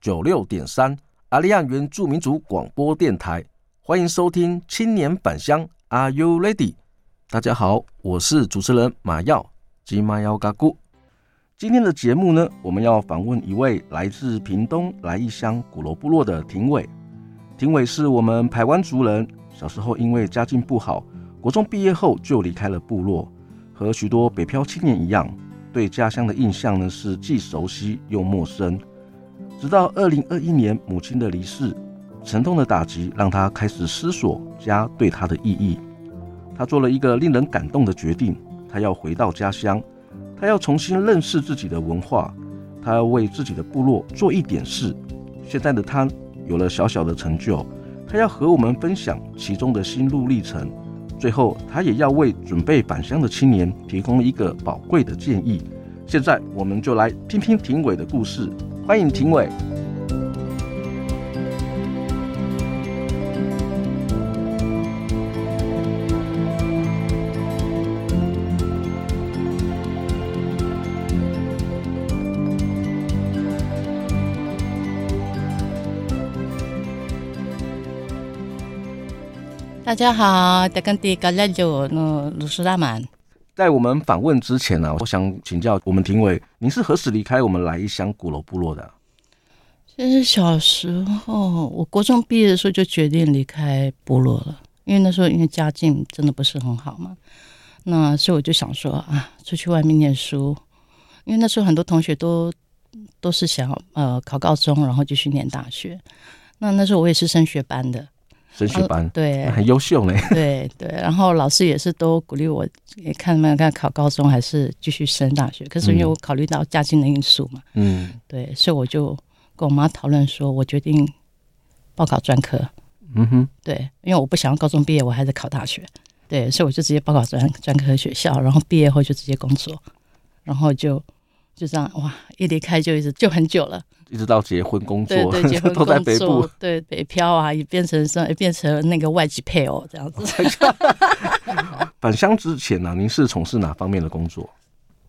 九六点三阿利安原住民族广播电台，欢迎收听青年返乡，Are you ready？大家好，我是主持人马耀吉马耀嘎咕。今天的节目呢，我们要访问一位来自屏东来义乡古楼部落的廷伟。廷伟是我们排湾族人，小时候因为家境不好，国中毕业后就离开了部落，和许多北漂青年一样。对家乡的印象呢，是既熟悉又陌生，直到二零二一年母亲的离世，沉痛的打击让他开始思索家对他的意义。他做了一个令人感动的决定，他要回到家乡，他要重新认识自己的文化，他要为自己的部落做一点事。现在的他有了小小的成就，他要和我们分享其中的心路历程。最后，他也要为准备返乡的青年提供一个宝贵的建议。现在，我们就来听听廷伟的故事。欢迎评委。大家好，大家的嘎拉就那鲁斯拉曼。在我们访问之前呢、我想请教我们评委，您是何时离开我们来义乡古楼部落的？其实小时候，我国中毕业的时候就决定离开部落了，因为那时候因为家境真的不是很好嘛，那所以我就想说啊，出去外面念书，因为那时候很多同学都都是想要呃考高中，然后继续念大学。那那时候我也是升学班的。升学班、啊、对，很优秀呢。对 对，然后老师也是都鼓励我，也看没有看考高中还是继续升大学。可是因为我考虑到家境的因素嘛，嗯，对，所以我就跟我妈讨论说，我决定报考专科。嗯哼，对，因为我不想要高中毕业我还在考大学，对，所以我就直接报考专专科学校，然后毕业后就直接工作，然后就就这样哇，一离开就一直就很久了。一直到结婚工作，对对，结婚 工作都在北部，对北漂啊，也变成说变成那个外籍配偶这样子。返乡之前呢、啊，您是从事哪方面的工作？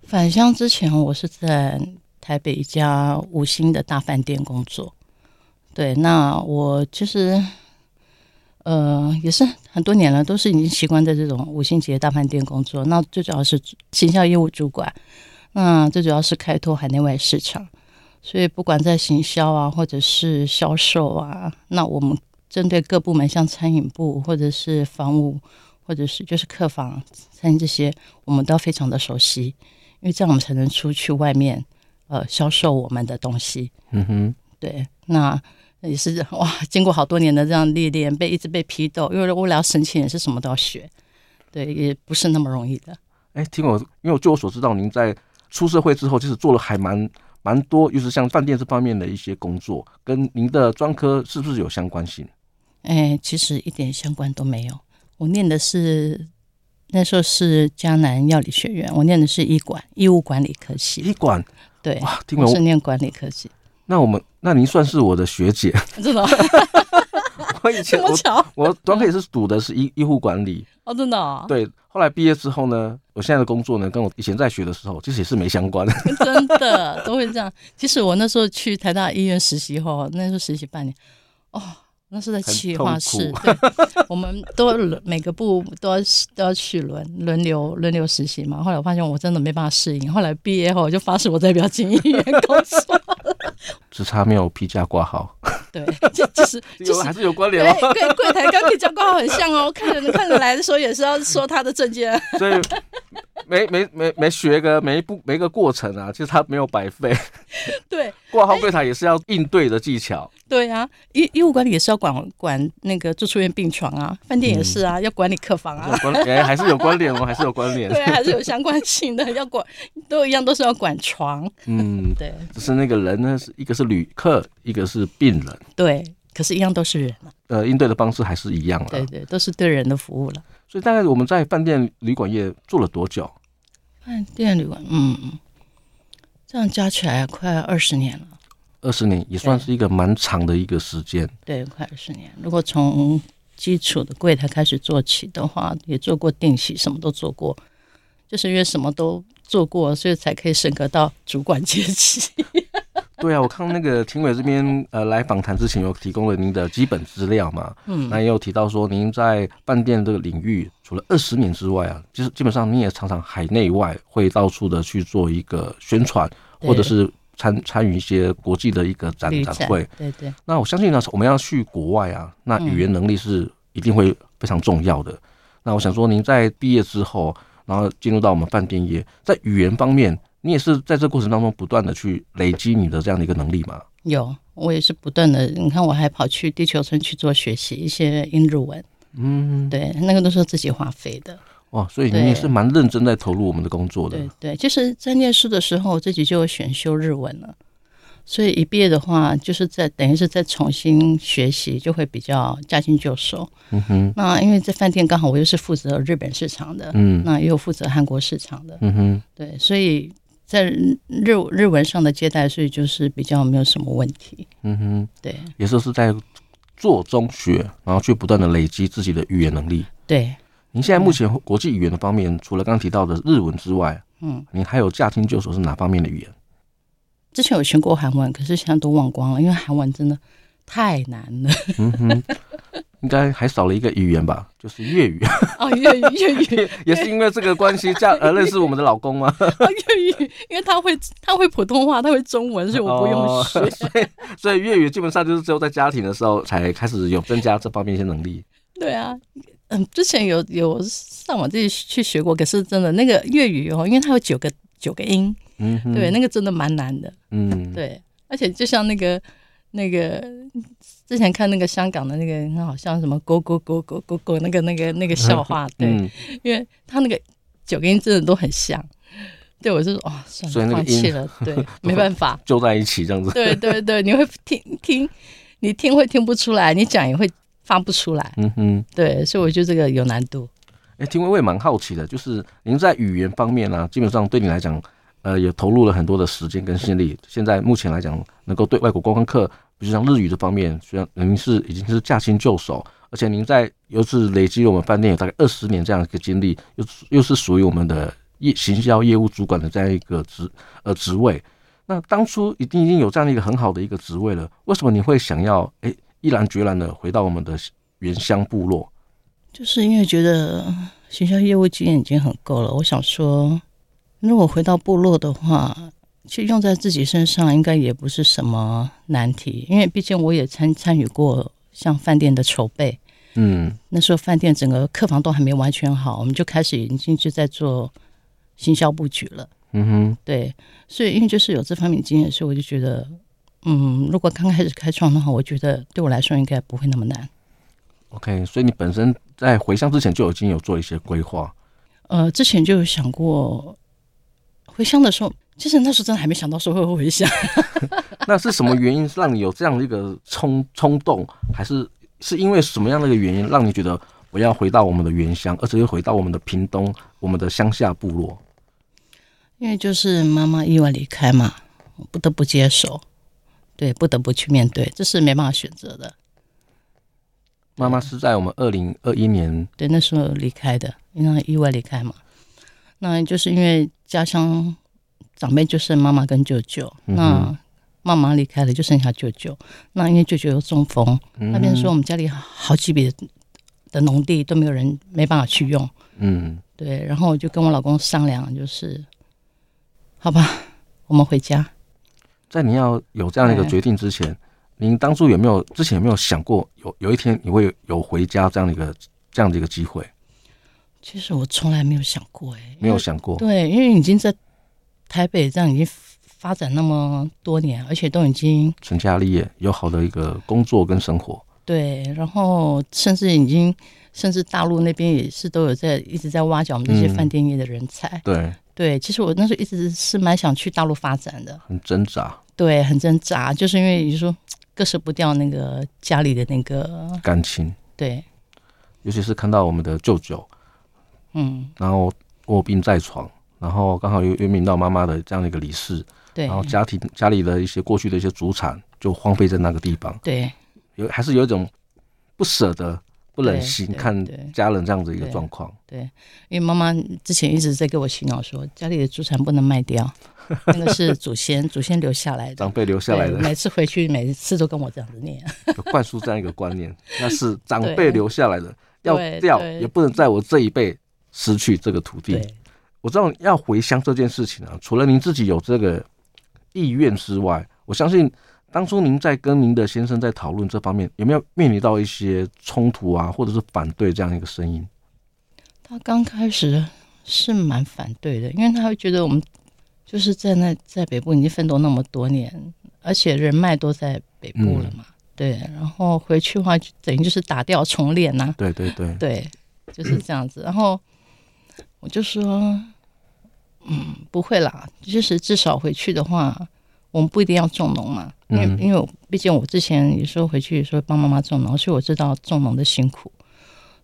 返乡之前，我是在台北一家五星的大饭店工作。对，那我其实呃也是很多年了，都是已经习惯在这种五星级的大饭店工作。那最主要是行销业务主管，那最主要是开拓海内外市场。所以，不管在行销啊，或者是销售啊，那我们针对各部门，像餐饮部，或者是房屋，或者是就是客房、餐饮这些，我们都非常的熟悉，因为这样我们才能出去外面，呃，销售我们的东西。嗯哼，对，那也是哇，经过好多年的这样历练，被一直被批斗，因为为了要申请也是什么都要学，对，也不是那么容易的。哎，听我，因为据我所知道，您在出社会之后，其实做了还蛮。蛮多，就是像饭店这方面的一些工作，跟您的专科是不是有相关性？哎，其实一点相关都没有。我念的是那时候是江南药理学院，我念的是医管医务管理科系。医管对，哇，听我是念管理科系。那我们，那您算是我的学姐，真的。我以前我我专科也是读的是医医护管理。哦，真的、哦。对，后来毕业之后呢，我现在的工作呢，跟我以前在学的时候其实也是没相关 的。真的都会这样。其实我那时候去台大医院实习后，那时候实习半年，哦，那是在企划室，对，我们都每个部都要都要去轮轮流轮流实习嘛。后来我发现我真的没办法适应，后来毕业后我就发誓我再不要进医院工作。只差没有批假挂号。对，就就是 就是还是有关联哦。对，柜台跟皮夹挂号很像哦。看人看人来的时候也是要说他的证件。所以没没没没学个每一步每一个过程啊，其实他没有白费。对，挂号柜台也是要应对的技巧。对啊，医医务管理也是要管管那个住出院病床啊，饭店也是啊，嗯、要管理客房啊。哎，还是有关联哦，还是有关联。对，还是有相关性的，要管都一样，都是要管床。嗯，对。只是那个人呢，是一个是旅客，一个是病人。对，可是，一样都是人。呃，应对的方式还是一样的。对对，都是对人的服务了。所以，大概我们在饭店旅馆业做了多久？饭店旅馆，嗯，这样加起来快二十年了。二十年也算是一个蛮长的一个时间。对，快二十年。如果从基础的柜台开始做起的话，也做过定席，什么都做过，就是因为什么都做过，所以才可以升格到主管阶级。对啊，我看那个庭委这边呃来访谈之前有提供了您的基本资料嘛，嗯，那也有提到说您在饭店这个领域除了二十年之外啊，其实基本上你也常常海内外会到处的去做一个宣传，或者是参参与一些国际的一个展展会，对对。那我相信呢，我们要去国外啊，那语言能力是一定会非常重要的。那我想说，您在毕业之后，然后进入到我们饭店业，在语言方面。你也是在这过程当中不断的去累积你的这样的一个能力吗？有，我也是不断的。你看，我还跑去地球村去做学习一些英日文。嗯，对，那个都是自己花费的。哇，所以你也是蛮认真在投入我们的工作的。对对，就是在念书的时候，我自己就选修日文了。所以一毕业的话，就是在等于是再重新学习，就会比较驾轻就熟。嗯哼。那因为在饭店刚好我又是负责日本市场的，嗯，那也有负责韩国市场的，嗯哼。对，所以。在日日文上的接待，所以就是比较没有什么问题。嗯哼，对，也就是在做中学，然后去不断的累积自己的语言能力。对，您现在目前国际语言的方面，除了刚刚提到的日文之外，嗯，您还有驾轻就熟是哪方面的语言？之前有学过韩文，可是现在都忘光了，因为韩文真的太难了。嗯哼。应该还少了一个语言吧，就是粤语。哦，粤语，粤语 也是因为这个关系，这样而认识我们的老公吗？啊，粤语，因为他会他会普通话，他会中文，所以我不用学。哦、所以，所以粤语基本上就是只有在家庭的时候才开始有增加这方面一些能力。对啊，嗯，之前有有上网自己去学过，可是真的那个粤语哦，因为它有九个九个音，嗯，对，那个真的蛮难的，嗯，对，而且就像那个。那个之前看那个香港的那个，好像什么“勾勾勾勾勾勾”那个那个那个笑话，对，嗯、因为他那个九个音真的都很像，对我就说哦，算了，放弃了，对，没办法，就在一起这样子，对对对，你会听听，你听会听不出来，你讲也会发不出来，嗯哼，对，所以我觉得这个有难度。哎，听我也蛮好奇的，就是您在语言方面呢、啊，基本上对你来讲。呃，也投入了很多的时间跟心力。现在目前来讲，能够对外国观光客，比如像日语这方面，虽然您是已经是驾轻就熟，而且您在又是累积我们饭店有大概二十年这样一个经历，又又是属于我们的业行销业务主管的这样一个职呃职位。那当初已经已经有这样的一个很好的一个职位了，为什么你会想要哎毅然决然的回到我们的原乡部落？就是因为觉得行销业务经验已经很够了，我想说。如果回到部落的话，其实用在自己身上应该也不是什么难题，因为毕竟我也参参与过像饭店的筹备，嗯，那时候饭店整个客房都还没完全好，我们就开始已经就在做行销布局了，嗯哼，对，所以因为就是有这方面经验，所以我就觉得，嗯，如果刚开始开创的话，我觉得对我来说应该不会那么难。OK，所以你本身在回乡之前就已经有做一些规划，呃，之前就有想过。回乡的时候，其实那时候真的还没想到说会回乡。那是什么原因让你有这样的一个冲冲动？还是是因为什么样的一个原因让你觉得我要回到我们的原乡，而且又回到我们的屏东，我们的乡下部落？因为就是妈妈意外离开嘛，不得不接受，对，不得不去面对，这是没办法选择的。妈妈是在我们二零二一年对那时候离开的，因为意外离开嘛。那就是因为家乡长辈就剩妈妈跟舅舅，嗯、那妈妈离开了，就剩下舅舅。那因为舅舅有中风，那边说我们家里好几笔的农地都没有人，没办法去用。嗯，对。然后我就跟我老公商量，就是好吧，我们回家。在你要有这样一个决定之前，哎、您当初有没有之前有没有想过有有一天你会有回家这样的一个这样的一个机会？其实我从来没有想过，哎，没有想过，对，因为已经在台北这样已经发展那么多年，而且都已经成家立业，有好的一个工作跟生活。对，然后甚至已经，甚至大陆那边也是都有在一直在挖角我们这些饭店业的人才。嗯、对对，其实我那时候一直是蛮想去大陆发展的，很挣扎。对，很挣扎，就是因为你说割舍不掉那个家里的那个感情。对，尤其是看到我们的舅舅，嗯，然后卧病在床，然后刚好又又面临到妈妈的这样的一个离世，对，然后家庭家里的一些过去的一些祖产就荒废在那个地方，对。有还是有一种不舍得、不忍心看家人这样子一个状况。对，因为妈妈之前一直在给我洗脑说，家里的祖产不能卖掉，那个是祖先祖先留下来的，长辈留下来的。每次回去，每次都跟我这样子念，灌输这样一个观念，那是长辈留下来的，要掉也不能在我这一辈失去这个土地。我知道要回乡这件事情啊，除了您自己有这个意愿之外，我相信。当初您在跟您的先生在讨论这方面，有没有面临到一些冲突啊，或者是反对这样一个声音？他刚开始是蛮反对的，因为他会觉得我们就是在那在北部已经奋斗那么多年，而且人脉都在北部了嘛，嗯、对。然后回去的话，等于就是打掉重练呐、啊。对对对，对，就是这样子。然后我就说，嗯，不会啦，就是至少回去的话。我们不一定要种农嘛，因为因为毕竟我之前有时候回去有时候帮妈妈种农，所以我知道种农的辛苦，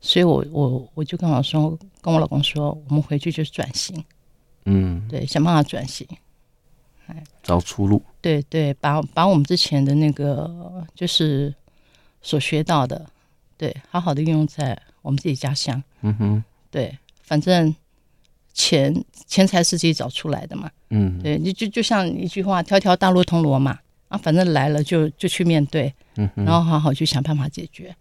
所以我我我就跟我说，跟我老公说，我们回去就是转型，嗯，对，想办法转型，哎，找出路，对对，把把我们之前的那个就是所学到的，对，好好的运用在我们自己家乡，嗯哼，对，反正。钱钱财是自己找出来的嘛，嗯，对，你就就像一句话，条条大路通罗马啊，反正来了就就去面对，嗯，然后好好去想办法解决。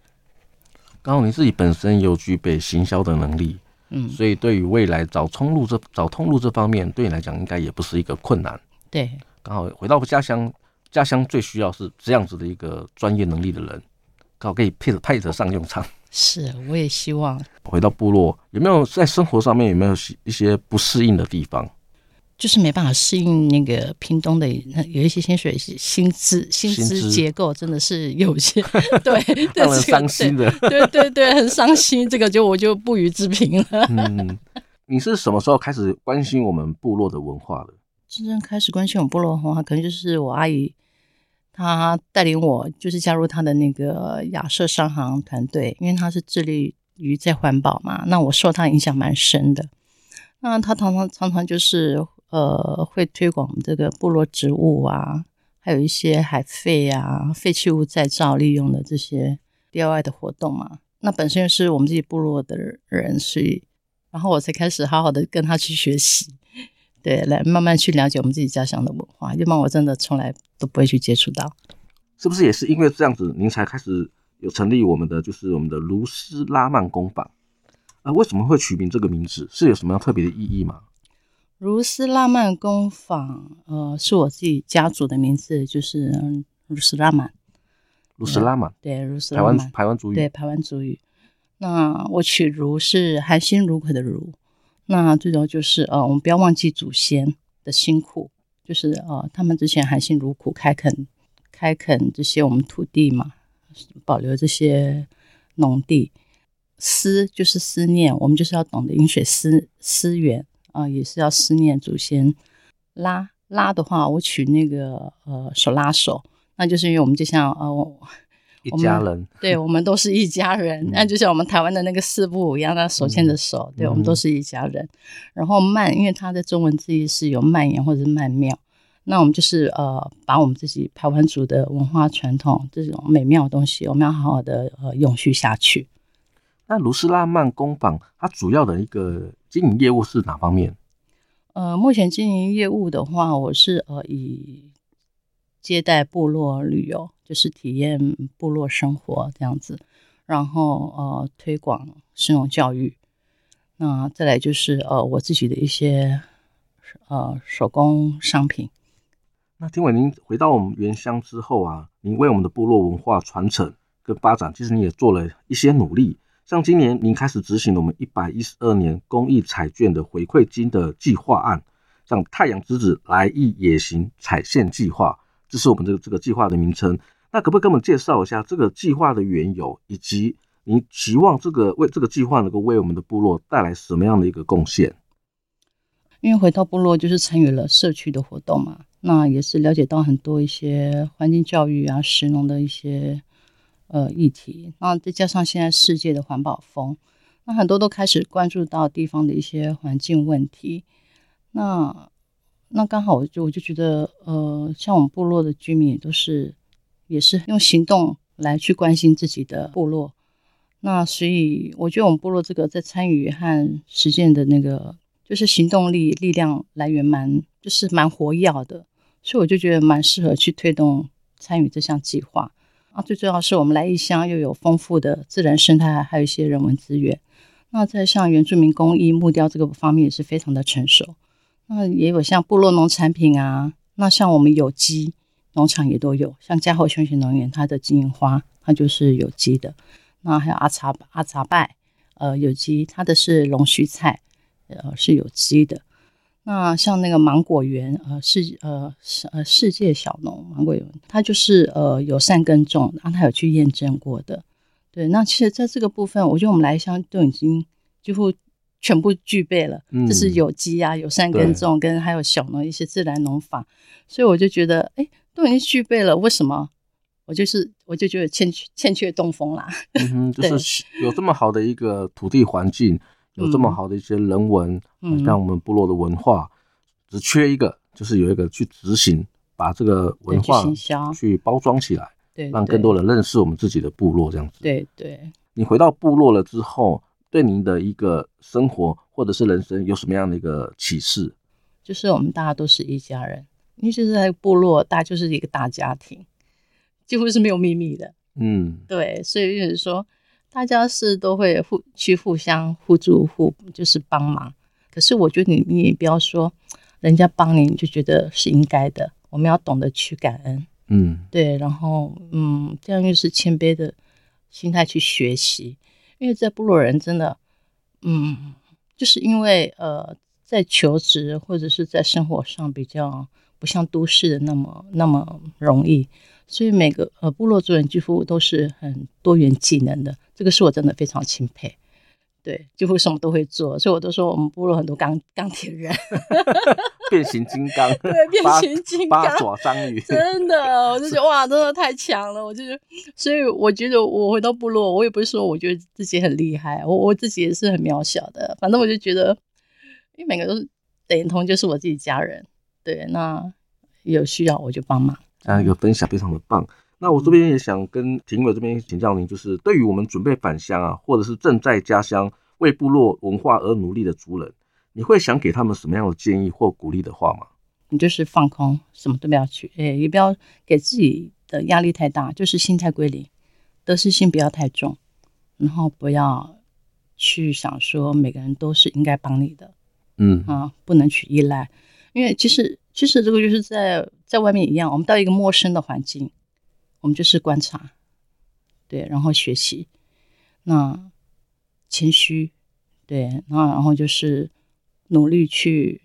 刚好你自己本身有具备行销的能力，嗯，所以对于未来找通路这找通路这方面，对你来讲应该也不是一个困难。对，刚好回到家乡，家乡最需要是这样子的一个专业能力的人，刚好可以配着配得上用场。是，我也希望回到部落，有没有在生活上面有没有一些不适应的地方？就是没办法适应那个屏东的有一些薪水薪资薪资结构，真的是有些 对，让人伤心的。对对对，很伤心。这个就我就不予置评了。嗯，你是什么时候开始关心我们部落的文化的？真正开始关心我们部落文化，可能就是我阿姨。他带领我，就是加入他的那个亚瑟商行团队，因为他是致力于在环保嘛。那我受他影响蛮深的。那他常常常常就是呃，会推广这个部落植物啊，还有一些海废啊、废弃物再造利用的这些 DIY 的活动嘛。那本身是我们自己部落的人，所以然后我才开始好好的跟他去学习。对，来慢慢去了解我们自己家乡的文化，要不然我真的从来都不会去接触到。是不是也是因为这样子，您才开始有成立我们的就是我们的卢斯拉曼工坊？啊，为什么会取名这个名字？是有什么样特别的意义吗？卢斯拉曼工坊，呃，是我自己家族的名字，就是卢斯拉曼。卢斯拉曼，对，卢斯拉曼，台湾族语，对，台湾族语。那我取卢是含辛茹苦的茹。那最重要就是呃，我们不要忘记祖先的辛苦，就是呃，他们之前含辛茹苦开垦开垦这些我们土地嘛，保留这些农地。思就是思念，我们就是要懂得饮水思思源啊，也是要思念祖先。拉拉的话，我取那个呃手拉手，那就是因为我们就像呃。我一家人，对，我们都是一家人。那、嗯、就像我们台湾的那个四不五一样，那手牵着手，嗯、对，我们都是一家人。然后慢，因为它的中文字义是有蔓延或者是曼妙，那我们就是呃，把我们自己台湾族的文化传统这种美妙的东西，我们要好好的呃永续下去。那卢斯拉曼工坊它主要的一个经营业务是哪方面？呃，目前经营业务的话，我是呃以接待部落旅游。就是体验部落生活这样子，然后呃推广食农教育，那再来就是呃我自己的一些呃手工商品。那听闻您回到我们原乡之后啊，您为我们的部落文化传承跟发展，其实你也做了一些努力。像今年您开始执行了我们一百一十二年公益彩券的回馈金的计划案，像太阳之子来意野行彩线计划，这是我们这个这个计划的名称。那可不可以跟我们介绍一下这个计划的缘由，以及你期望这个为这个计划能够为我们的部落带来什么样的一个贡献？因为回到部落就是参与了社区的活动嘛，那也是了解到很多一些环境教育啊、食农的一些。呃，议题，那再加上现在世界的环保风，那很多都开始关注到地方的一些环境问题。那那刚好我就我就觉得，呃，像我们部落的居民都是，也是用行动来去关心自己的部落。那所以我觉得我们部落这个在参与和实践的那个，就是行动力力量来源蛮，就是蛮活跃的。所以我就觉得蛮适合去推动参与这项计划。啊，最重要是我们来义乡又有丰富的自然生态，还有一些人文资源。那在像原住民工艺木雕这个方面也是非常的成熟。那也有像部落农产品啊，那像我们有机农场也都有，像嘉后休闲农园，它的金银花它就是有机的。那还有阿查阿查拜，呃，有机，它的是龙须菜，呃，是有机的。那像那个芒果园，呃，世呃世呃世界小农芒果园，它就是呃友善耕种，然后它有去验证过的。对，那其实在这个部分，我觉得我们来香都已经几乎全部具备了，嗯、这是有机啊、友善耕种跟还有小农一些自然农法，所以我就觉得，哎，都已经具备了，为什么我就是我就觉得欠缺欠缺东风啦？嗯哼，就是有这么好的一个土地环境。有这么好的一些人文，嗯，像我们部落的文化，嗯、只缺一个，就是有一个去执行，把这个文化去包装起来，对，让更多人认识我们自己的部落，这样子。对对。你回到部落了之后，对您的一个生活或者是人生有什么样的一个启示？就是我们大家都是一家人，因为就是在部落，大家就是一个大家庭，几乎是没有秘密的。嗯，对，所以就是说。大家是都会互去互相互助互就是帮忙，可是我觉得你你也不要说人家帮你，你就觉得是应该的。我们要懂得去感恩，嗯，对，然后嗯，这样又是谦卑的心态去学习。因为在部落人真的，嗯，就是因为呃，在求职或者是在生活上比较不像都市的那么那么容易。所以每个呃部落族人几乎都是很多元技能的，这个是我真的非常钦佩。对，几乎什么都会做，所以我都说我们部落很多钢钢铁人，变形金刚，对，变形金刚，八爪章鱼，真的，我就觉得 哇，真的太强了，我就觉得，所以我觉得我回到部落，我也不是说我觉得自己很厉害，我我自己也是很渺小的，反正我就觉得，因为每个都是等同就是我自己家人，对，那有需要我就帮忙。啊，有分享非常的棒。那我这边也想跟庭委这边请教您，就是对于我们准备返乡啊，或者是正在家乡为部落文化而努力的族人，你会想给他们什么样的建议或鼓励的话吗？你就是放空，什么都不要去，哎，也不要给自己的压力太大，就是心态归零，得失心不要太重，然后不要去想说每个人都是应该帮你的，嗯啊，不能去依赖，因为其实。其实这个就是在在外面一样，我们到一个陌生的环境，我们就是观察，对，然后学习，那谦虚，对，那然后就是努力去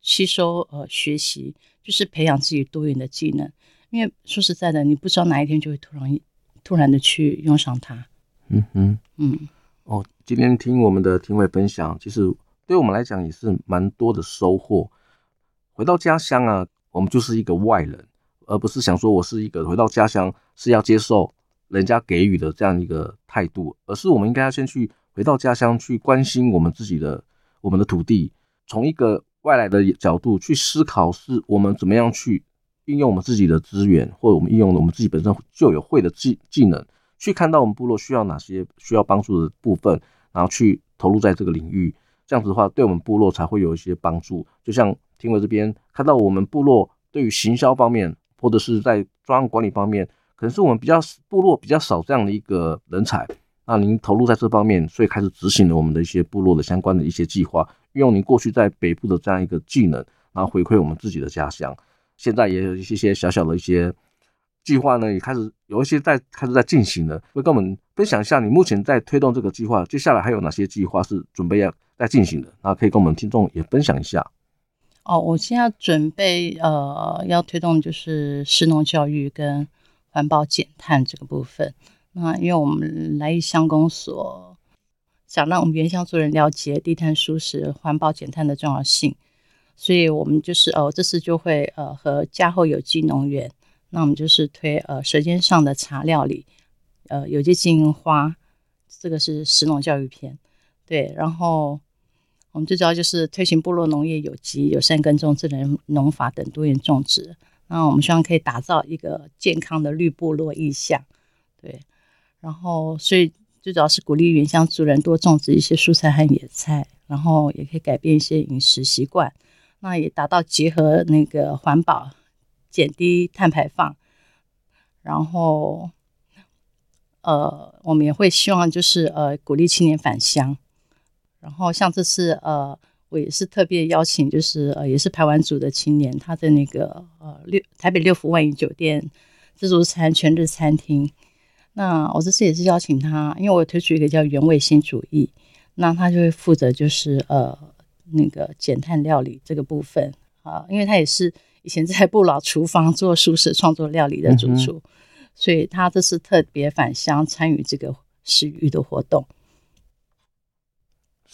吸收呃学习，就是培养自己多元的技能。因为说实在的，你不知道哪一天就会突然突然的去用上它。嗯哼嗯。哦，今天听我们的庭伟分享，其实对我们来讲也是蛮多的收获。回到家乡啊，我们就是一个外人，而不是想说我是一个回到家乡是要接受人家给予的这样一个态度，而是我们应该要先去回到家乡去关心我们自己的我们的土地，从一个外来的角度去思考，是我们怎么样去运用我们自己的资源，或者我们运用我们自己本身就有会的技技能，去看到我们部落需要哪些需要帮助的部分，然后去投入在这个领域，这样子的话，对我们部落才会有一些帮助，就像。庭伟这边看到我们部落对于行销方面，或者是在专案管理方面，可能是我们比较部落比较少这样的一个人才。那您投入在这方面，所以开始执行了我们的一些部落的相关的一些计划，运用您过去在北部的这样一个技能，然后回馈我们自己的家乡。现在也有一些些小小的一些计划呢也开始有一些在开始在进行了，会跟我们分享一下你目前在推动这个计划，接下来还有哪些计划是准备要在进行的？那可以跟我们听众也分享一下。哦，我现在准备呃要推动就是食农教育跟环保减碳这个部分。那因为我们来义乡公所想让我们原乡族人了解低碳舒适、环保减碳的重要性，所以我们就是呃这次就会呃和嘉后有机农园，那我们就是推呃舌尖上的茶料理，呃有机金银花，这个是食农教育篇，对，然后。我们最主要就是推行部落农业有机、友善耕种、智能农法等多元种植。那我们希望可以打造一个健康的绿部落意象，对。然后，所以最主要是鼓励原乡族人多种植一些蔬菜和野菜，然后也可以改变一些饮食习惯。那也达到结合那个环保、减低碳排放。然后，呃，我们也会希望就是呃鼓励青年返乡。然后像这次呃，我也是特别邀请，就是呃，也是排湾族的青年，他在那个呃六台北六福万怡酒店自助餐全日餐厅。那我这次也是邀请他，因为我推出一个叫原味新主义，那他就会负责就是呃那个减碳料理这个部分啊，因为他也是以前在不老厨房做素食创作料理的主厨，嗯、所以他这次特别返乡参与这个食育的活动。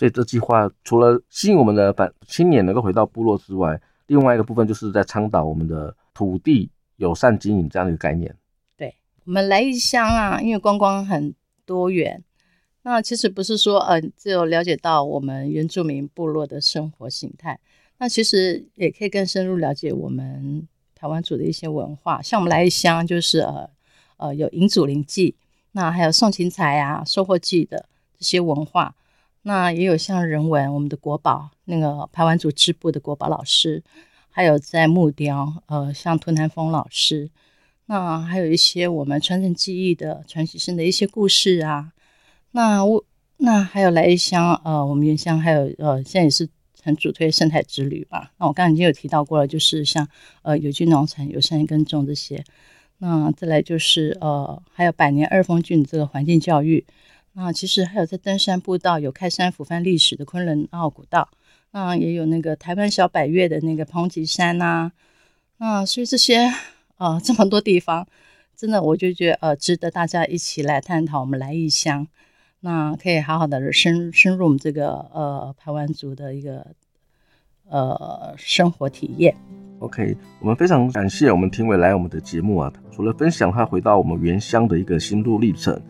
所以这计划除了吸引我们的反青年能够回到部落之外，另外一个部分就是在倡导我们的土地友善经营这样的一个概念。对，我们来一乡啊，因为观光很多元，那其实不是说、呃，只有了解到我们原住民部落的生活形态，那其实也可以更深入了解我们台湾族的一些文化。像我们来一乡就是呃呃有迎祖灵祭，那还有送芹菜啊、收获祭的这些文化。那也有像人文，我们的国宝那个排湾族织布的国宝老师，还有在木雕，呃，像涂南风老师。那还有一些我们传承技艺的传习生的一些故事啊。那我那还有来一乡，呃，我们原乡还有呃，现在也是很主推生态之旅吧。那我刚才已经有提到过了，就是像呃有机农产、友善耕种这些。那再来就是呃，还有百年二峰郡这个环境教育。那其实还有在登山步道，有开山抚番历史的昆仑奥古道，那也有那个台湾小百岳的那个澎吉山呐、啊。那所以这些、呃，这么多地方，真的我就觉得呃，值得大家一起来探讨我们来义乡。那可以好好的深深入我们这个呃台湾族的一个呃生活体验。OK，我们非常感谢我们评委来我们的节目啊，除了分享他回到我们原乡的一个心路历程。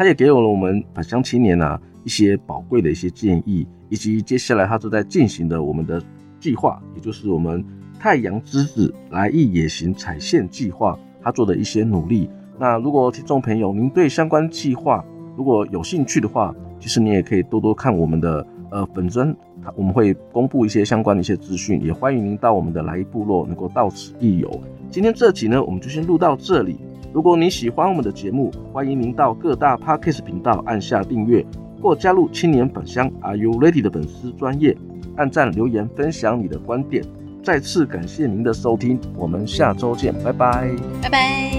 他也给了我们返乡青年啊一些宝贵的一些建议，以及接下来他正在进行的我们的计划，也就是我们太阳之子来意野行采线计划，他做的一些努力。那如果听众朋友您对相关计划如果有兴趣的话，其实你也可以多多看我们的呃粉专，我们会公布一些相关的一些资讯，也欢迎您到我们的来意部落能够到此一游。今天这集呢，我们就先录到这里。如果你喜欢我们的节目，欢迎您到各大 Podcast 频道按下订阅，或加入青年返乡 Are You Ready 的粉丝专业，按赞留言分享你的观点。再次感谢您的收听，我们下周见，拜拜，拜拜。